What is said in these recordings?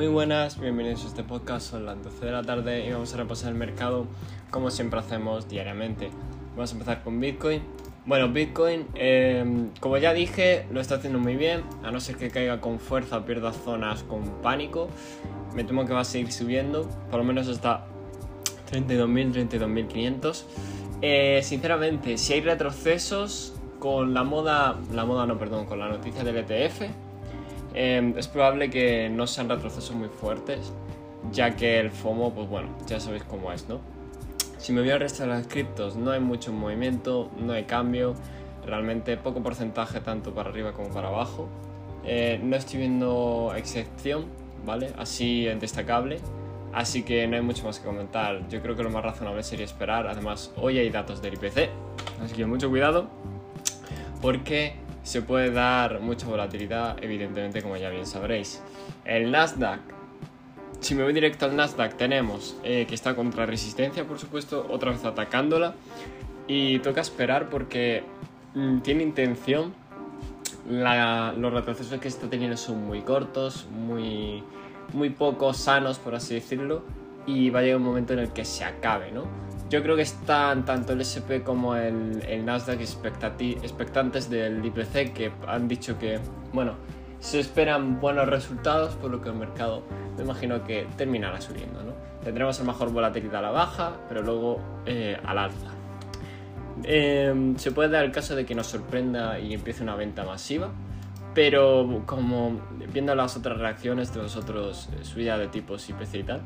Muy buenas, bienvenidos a este podcast. Son las 12 de la tarde y vamos a repasar el mercado como siempre hacemos diariamente. Vamos a empezar con Bitcoin. Bueno, Bitcoin, eh, como ya dije, lo está haciendo muy bien, a no ser que caiga con fuerza o pierda zonas con pánico. Me temo que va a seguir subiendo, por lo menos hasta 32.000, 32.500. Eh, sinceramente, si hay retrocesos con la moda, la moda no, perdón, con la noticia del ETF, eh, es probable que no sean retrocesos muy fuertes, ya que el FOMO, pues bueno, ya sabéis cómo es, ¿no? Si me voy al resto de las criptos, no hay mucho movimiento, no hay cambio, realmente poco porcentaje tanto para arriba como para abajo. Eh, no estoy viendo excepción, ¿vale? Así destacable. Así que no hay mucho más que comentar. Yo creo que lo más razonable sería esperar. Además, hoy hay datos del IPC, así que mucho cuidado, porque se puede dar mucha volatilidad, evidentemente, como ya bien sabréis. El Nasdaq, si me voy directo al Nasdaq, tenemos eh, que está contra resistencia, por supuesto, otra vez atacándola. Y toca esperar porque mm, tiene intención. Los retrocesos que está teniendo son muy cortos, muy muy poco sanos, por así decirlo, y va a llegar un momento en el que se acabe, ¿no? Yo creo que están tanto el SP como el, Nasdaq expectantes del IPC que han dicho que, bueno, se esperan buenos resultados, por lo que el mercado me imagino que terminará subiendo, ¿no? Tendremos a mejor volatilidad a la baja, pero luego eh, al alza. Eh, se puede dar el caso de que nos sorprenda y empiece una venta masiva, pero como viendo las otras reacciones de los otros eh, subidas de tipos IPC y tal,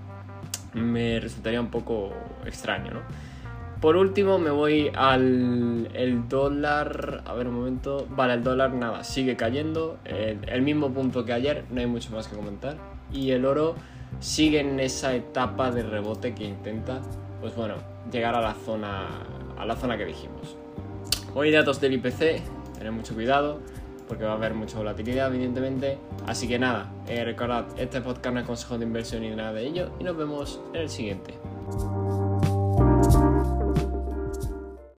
me resultaría un poco extraño, ¿no? Por último me voy al el dólar, a ver un momento, vale, el dólar nada, sigue cayendo, el, mismo punto que ayer, no hay mucho más que comentar, y el oro sigue en esa etapa de rebote que intenta, pues bueno, llegar a la zona, a la zona que dijimos. Hoy datos del IPC, tened mucho cuidado, porque va a haber mucha volatilidad, evidentemente. Así que nada, eh, recordad, este podcast no es consejo de inversión ni nada de ello, y nos vemos en el siguiente.